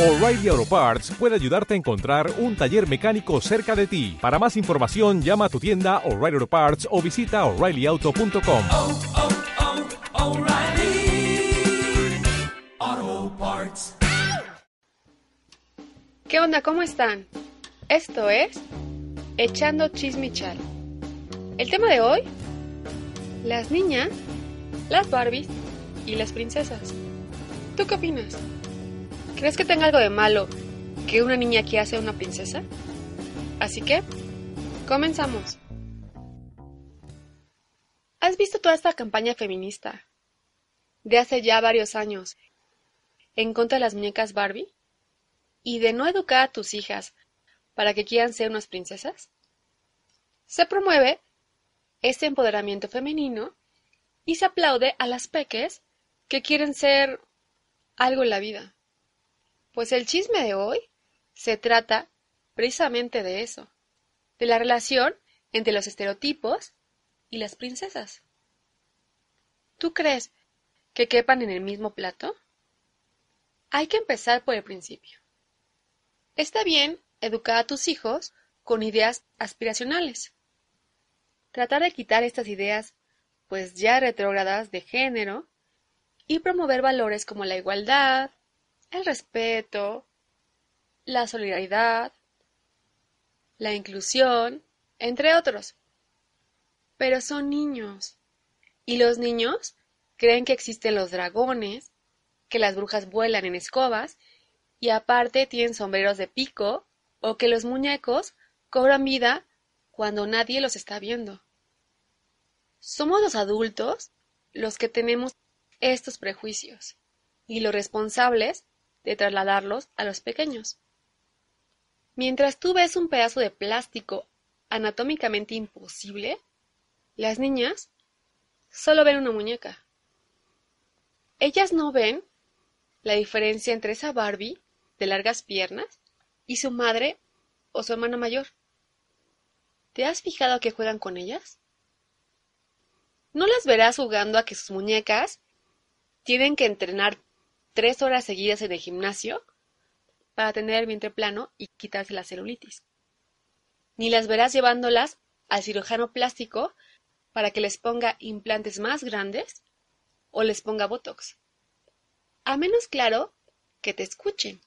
O'Reilly Auto Parts puede ayudarte a encontrar un taller mecánico cerca de ti. Para más información, llama a tu tienda O'Reilly Auto Parts o visita oreillyauto.com. oh, oh, Parts. ¿Qué onda? ¿Cómo están? Esto es Echando Chismichal. El tema de hoy, las niñas, las Barbies y las princesas. ¿Tú qué opinas? ¿Crees que tenga algo de malo que una niña quiera ser una princesa? Así que, comenzamos. ¿Has visto toda esta campaña feminista de hace ya varios años en contra de las muñecas Barbie? ¿Y de no educar a tus hijas para que quieran ser unas princesas? Se promueve este empoderamiento femenino y se aplaude a las peques que quieren ser algo en la vida. Pues el chisme de hoy se trata precisamente de eso, de la relación entre los estereotipos y las princesas. ¿Tú crees que quepan en el mismo plato? Hay que empezar por el principio. Está bien educar a tus hijos con ideas aspiracionales. Tratar de quitar estas ideas, pues ya retrógradas de género, y promover valores como la igualdad, el respeto, la solidaridad, la inclusión, entre otros. Pero son niños. Y los niños creen que existen los dragones, que las brujas vuelan en escobas, y aparte tienen sombreros de pico, o que los muñecos cobran vida cuando nadie los está viendo. Somos los adultos los que tenemos estos prejuicios, y los responsables de trasladarlos a los pequeños. Mientras tú ves un pedazo de plástico anatómicamente imposible, las niñas solo ven una muñeca. Ellas no ven la diferencia entre esa Barbie de largas piernas y su madre o su hermana mayor. ¿Te has fijado que juegan con ellas? No las verás jugando a que sus muñecas tienen que entrenar tres horas seguidas en el gimnasio para tener el vientre plano y quitarse la celulitis. Ni las verás llevándolas al cirujano plástico para que les ponga implantes más grandes o les ponga botox. A menos claro que te escuchen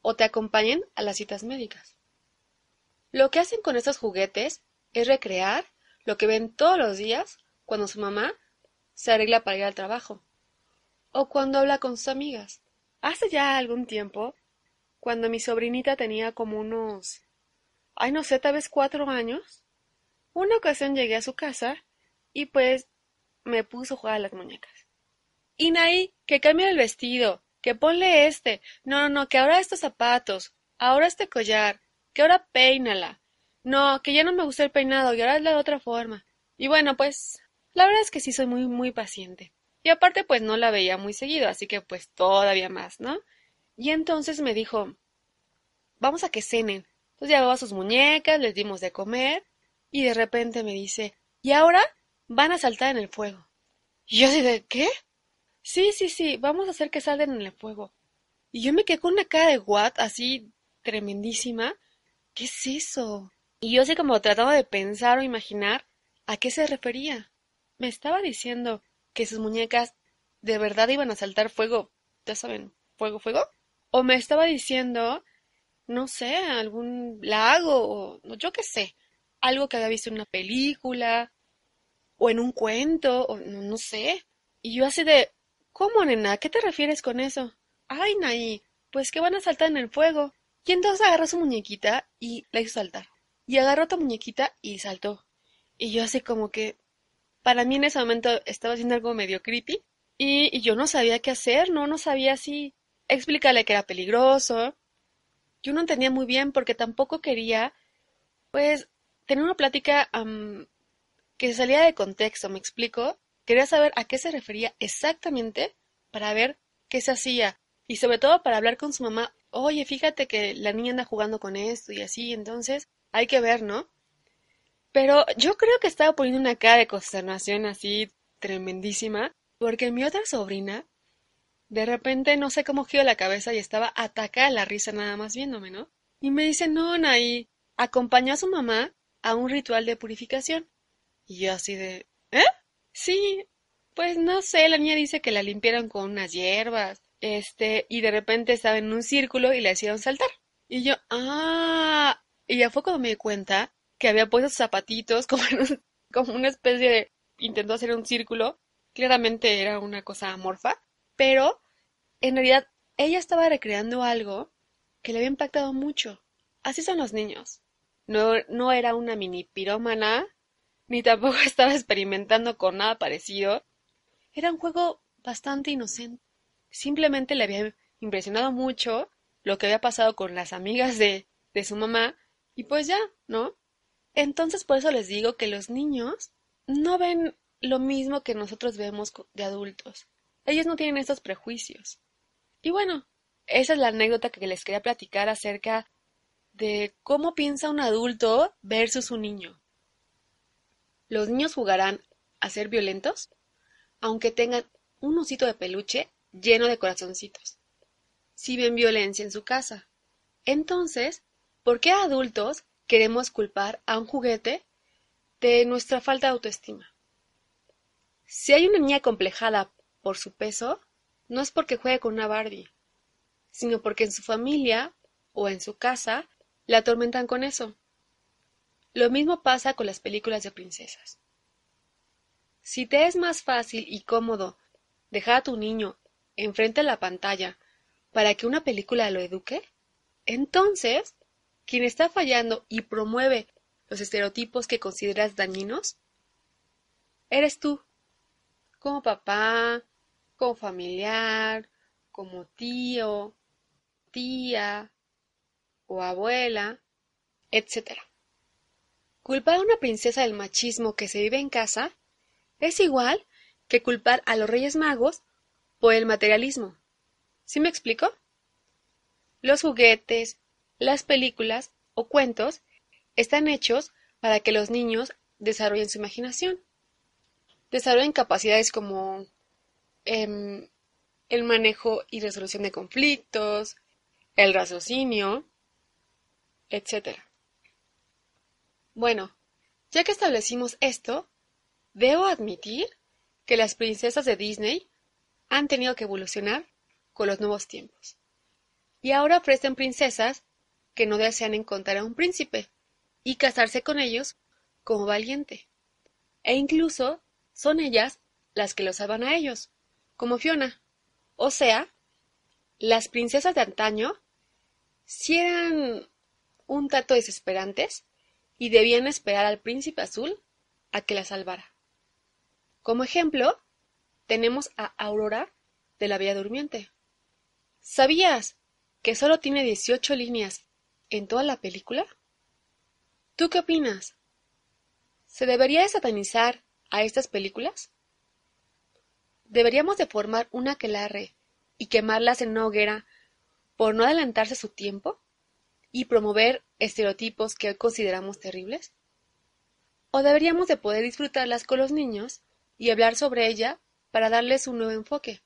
o te acompañen a las citas médicas. Lo que hacen con estos juguetes es recrear lo que ven todos los días cuando su mamá se arregla para ir al trabajo o cuando habla con sus amigas. Hace ya algún tiempo, cuando mi sobrinita tenía como unos, ay no sé, tal vez cuatro años, una ocasión llegué a su casa y pues me puso a jugar a las muñecas. Y Naí, que cambie el vestido, que ponle este, no, no, no, que ahora estos zapatos, ahora este collar, que ahora peínala. No, que ya no me gusta el peinado y ahora es de otra forma. Y bueno, pues, la verdad es que sí soy muy, muy paciente. Y aparte, pues no la veía muy seguido, así que pues todavía más, ¿no? Y entonces me dijo, vamos a que cenen. Entonces llevaba sus muñecas, les dimos de comer, y de repente me dice, y ahora van a saltar en el fuego. Y yo así de, ¿qué? Sí, sí, sí, vamos a hacer que salten en el fuego. Y yo me quedé con una cara de what, así tremendísima. ¿Qué es eso? Y yo así como trataba de pensar o imaginar a qué se refería. Me estaba diciendo, que sus muñecas de verdad iban a saltar fuego, ya saben, fuego, fuego. O me estaba diciendo, no sé, algún lago, o yo qué sé, algo que había visto en una película, o en un cuento, o no, no sé. Y yo así de, ¿cómo, nena? ¿Qué te refieres con eso? Ay, Naí, pues que van a saltar en el fuego. Y entonces agarró su muñequita y la hizo saltar. Y agarró otra muñequita y saltó. Y yo así como que, para mí en ese momento estaba haciendo algo medio creepy y, yo no sabía qué hacer, no, no sabía si explicarle que era peligroso. Yo no entendía muy bien porque tampoco quería, pues, tener una plática que salía de contexto, ¿me explico? Quería saber a qué se refería exactamente para ver qué se hacía y sobre todo para hablar con su mamá. Oye, fíjate que la niña anda jugando con esto y así, entonces hay que ver, ¿no? Pero yo creo que estaba poniendo una cara de consternación así tremendísima, porque mi otra sobrina De repente no sé cómo giró la cabeza y estaba atacada la risa nada más viéndome, ¿no? Y me dice, no, Naí, acompañó a su mamá a un ritual de purificación. Y yo así de, ¿eh? Sí, pues no sé, la niña dice que la limpiaron con unas hierbas, este, y de repente estaba en un círculo y la hicieron saltar. Y yo, ah, y ya fue cuando me di cuenta que había puesto sus zapatitos como, un- como una especie de, intentó hacer un círculo, claramente era una cosa amorfa, pero en realidad ella estaba recreando algo que le había impactado mucho. Así son los niños. No, no era una mini pirómana, ni tampoco estaba experimentando con nada parecido. Era un juego bastante inocente. Simplemente le había impresionado mucho lo que había pasado con las amigas de, de su mamá, y pues ya, ¿no? Entonces por eso les digo que los niños no ven lo mismo que nosotros vemos de adultos. Ellos no tienen esos prejuicios. Y bueno, esa es la anécdota que les quería platicar acerca de cómo piensa un adulto versus un niño. Los niños jugarán a ser violentos, aunque tengan un osito de peluche lleno de corazoncitos. Si ven violencia en su casa. Entonces, ¿por qué adultos queremos culpar a un juguete de nuestra falta de autoestima? Si hay una niña complejada por su peso, no es porque juegue con una Barbie, sino porque en su familia o en su casa la atormentan con eso. Lo mismo pasa con las películas de princesas. Si te es más fácil y cómodo dejar a tu niño enfrente de la pantalla para que una película lo eduque, entonces quien está fallando y promueve los estereotipos que consideras dañinos, eres tú, como papá, como familiar, como tío, tía o abuela, etc. Culpar a una princesa del machismo que se vive en casa es igual que culpar a los Reyes Magos por el materialismo. ¿Sí me explico? Los juguetes, las películas o cuentos están hechos para que los niños desarrollen su imaginación. Desarrollen capacidades como em, el manejo y resolución de conflictos, el raciocinio, etc. Bueno, ya que establecimos esto, debo admitir que las princesas de Disney han tenido que evolucionar con los nuevos tiempos. Y ahora ofrecen princesas que no desean encontrar a un príncipe y casarse con ellos como valiente. E incluso son ellas las que los salvan a ellos, como Fiona. O sea, las princesas de antaño si eran un tanto desesperantes y debían esperar al príncipe azul a que la salvara. Como ejemplo, tenemos a Aurora de la Bella Durmiente. ¿Sabías que solo tiene 18 líneas en toda la película? ¿Tú qué opinas? ¿Se debería de satanizar a estas películas? ¿Deberíamos de formar una aquelarre y quemarlas en una hoguera por no adelantarse su tiempo y promover estereotipos que hoy consideramos terribles? ¿O deberíamos de poder disfrutarlas con los niños y hablar sobre ella para darles un nuevo enfoque?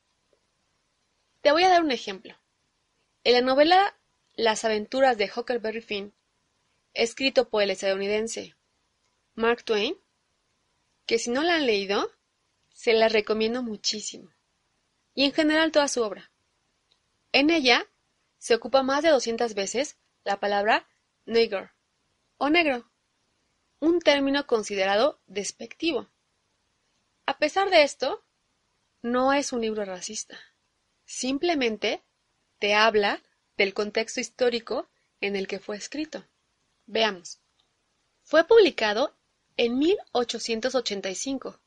Te voy a dar un ejemplo. En la novela Las aventuras de Huckleberry Finn, escrito por el estadounidense Mark Twain, que si no la han leído, se la recomiendo muchísimo, y en general toda su obra. En ella se ocupa más de 200 veces la palabra nigger o negro, un término considerado despectivo. A pesar de esto, no es un libro racista, simplemente te habla del contexto histórico en el que fue escrito. Veamos. Fue publicado en 1885,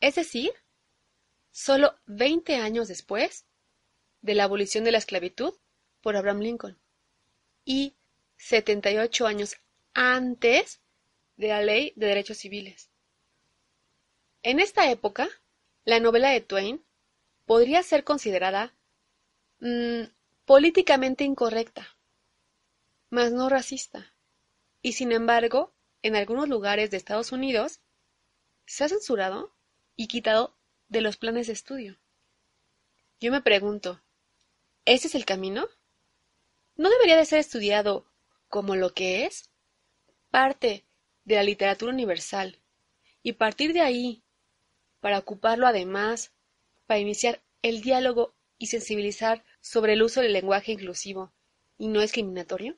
es decir, solo 20 años después de la abolición de la esclavitud por Abraham Lincoln y 78 años antes de la Ley de Derechos Civiles. En esta época, la novela de Twain podría ser considerada mm, políticamente incorrecta, mas no racista, y sin embargo, en algunos lugares de Estados Unidos se ha censurado y quitado de los planes de estudio. Yo me pregunto, ¿ese es el camino? ¿No debería de ser estudiado como lo que es? Parte de la literatura universal y partir de ahí para ocuparlo además, para iniciar el diálogo y sensibilizar sobre el uso del lenguaje inclusivo y no discriminatorio?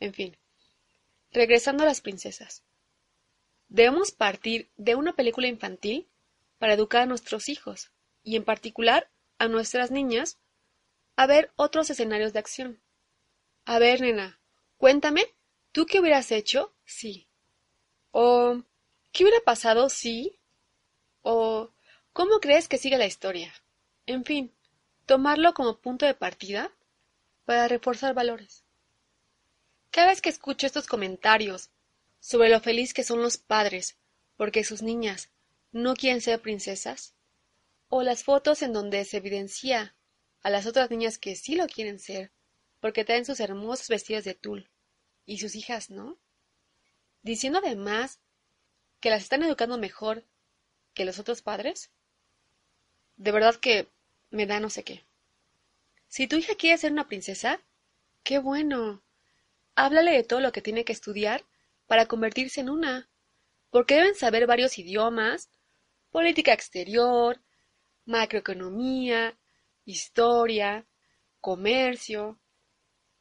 En fin, regresando a las princesas. Debemos partir de una película infantil para educar a nuestros hijos, y en particular a nuestras niñas, a ver otros escenarios de acción. A ver, nena, cuéntame, ¿tú qué hubieras hecho? Sí. O ¿qué hubiera pasado si? O ¿cómo crees que sigue la historia? En fin, tomarlo como punto de partida para reforzar valores. Cada vez que escucho estos comentarios sobre lo feliz que son los padres porque sus niñas no quieren ser princesas, o las fotos en donde se evidencia a las otras niñas que sí lo quieren ser, porque traen sus hermosos vestidos de tul, y sus hijas no, diciendo además que las están educando mejor que los otros padres, de verdad que me da no sé qué. Si tu hija quiere ser una princesa, qué bueno. Háblale de todo lo que tiene que estudiar para convertirse en una, porque deben saber varios idiomas, política exterior, macroeconomía, historia, comercio,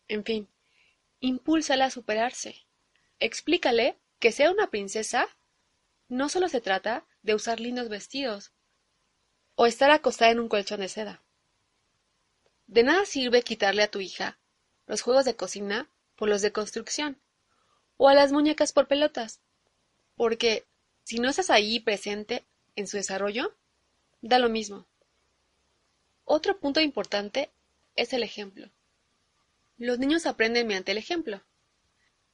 en fin, impúlsala a superarse. Explícale que ser una princesa no solo se trata de usar lindos vestidos o estar acostada en un colchón de seda. De nada sirve quitarle a tu hija los juegos de cocina por los de construcción o a las muñecas por pelotas, porque si no estás ahí presente en su desarrollo, da lo mismo. Otro punto importante es el ejemplo. Los niños aprenden mediante el ejemplo.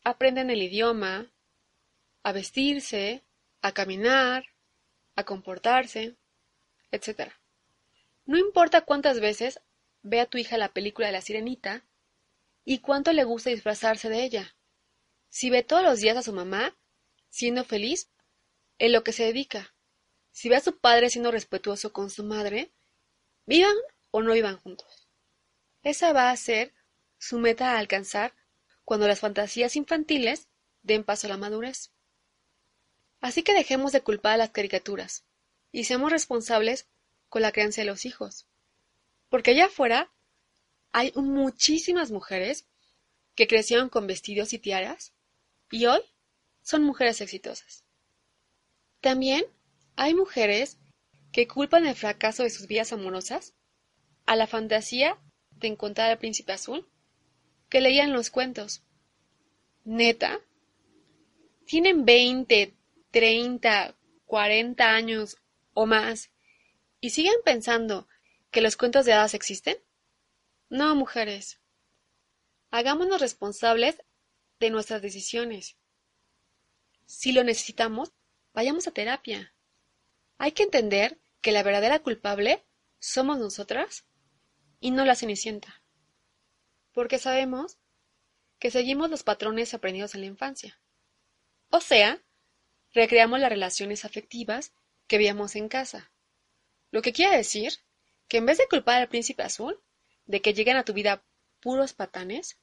Aprenden el idioma, a vestirse, a caminar, a comportarse, etc. No importa cuántas veces ve a tu hija la película de la sirenita y cuánto le gusta disfrazarse de ella. Si ve todos los días a su mamá siendo feliz en lo que se dedica, si ve a su padre siendo respetuoso con su madre, vivan o no vivan juntos. Esa va a ser su meta a alcanzar cuando las fantasías infantiles den paso a la madurez. Así que dejemos de culpar a las caricaturas y seamos responsables con la crianza de los hijos. Porque allá afuera hay muchísimas mujeres que crecieron con vestidos y tiaras y hoy son mujeres exitosas. También hay mujeres que culpan el fracaso de sus vidas amorosas a la fantasía de encontrar al príncipe azul que leían los cuentos. Neta, tienen 20, 30, 40 años o más y siguen pensando que los cuentos de hadas existen? No, mujeres. Hagámonos responsables de nuestras decisiones. Si lo necesitamos, vayamos a terapia. Hay que entender que la verdadera culpable somos nosotras y no la cenicienta. Porque sabemos que seguimos los patrones aprendidos en la infancia. O sea, recreamos las relaciones afectivas que veíamos en casa. Lo que quiere decir que en vez de culpar al príncipe azul de que lleguen a tu vida puros patanes,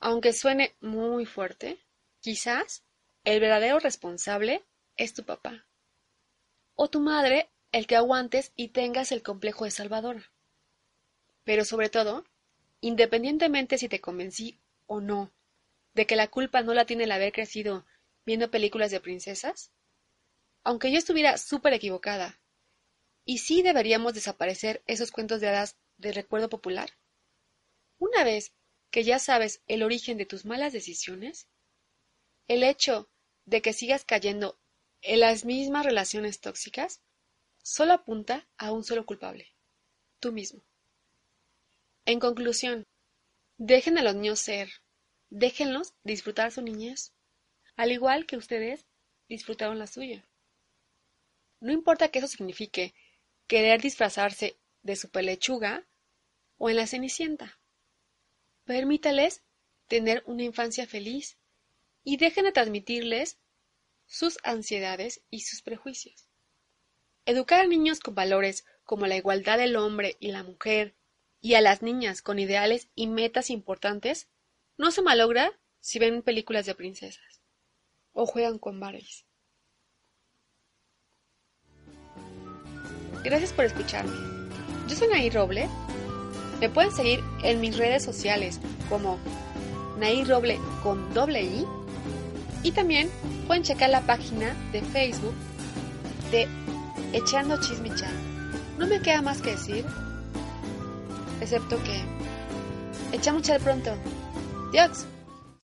aunque suene muy fuerte, quizás el verdadero responsable es tu papá o tu madre el que aguantes y tengas el complejo de Salvador. Pero sobre todo, independientemente si te convencí o no de que la culpa no la tiene el haber crecido viendo películas de princesas, aunque yo estuviera súper equivocada, y sí deberíamos desaparecer esos cuentos de hadas del recuerdo popular, una vez que ya sabes el origen de tus malas decisiones, el hecho de que sigas cayendo en las mismas relaciones tóxicas solo apunta a un solo culpable, tú mismo. En conclusión, dejen a los niños ser, déjenlos disfrutar su niñez, al igual que ustedes disfrutaron la suya. No importa que eso signifique querer disfrazarse de su pelechuga o en la cenicienta. Permítales tener una infancia feliz y dejen de transmitirles sus ansiedades y sus prejuicios. Educar a niños con valores como la igualdad del hombre y la mujer, y a las niñas con ideales y metas importantes, no se malogra si ven películas de princesas o juegan con Barbies. Gracias por escucharme. Yo soy Nair Roble. Me pueden seguir en mis redes sociales como Nair Roble con doble I. Y también pueden checar la página de Facebook de Echando Chismicha. No me queda más que decir, excepto que echamos chal pronto. Dios.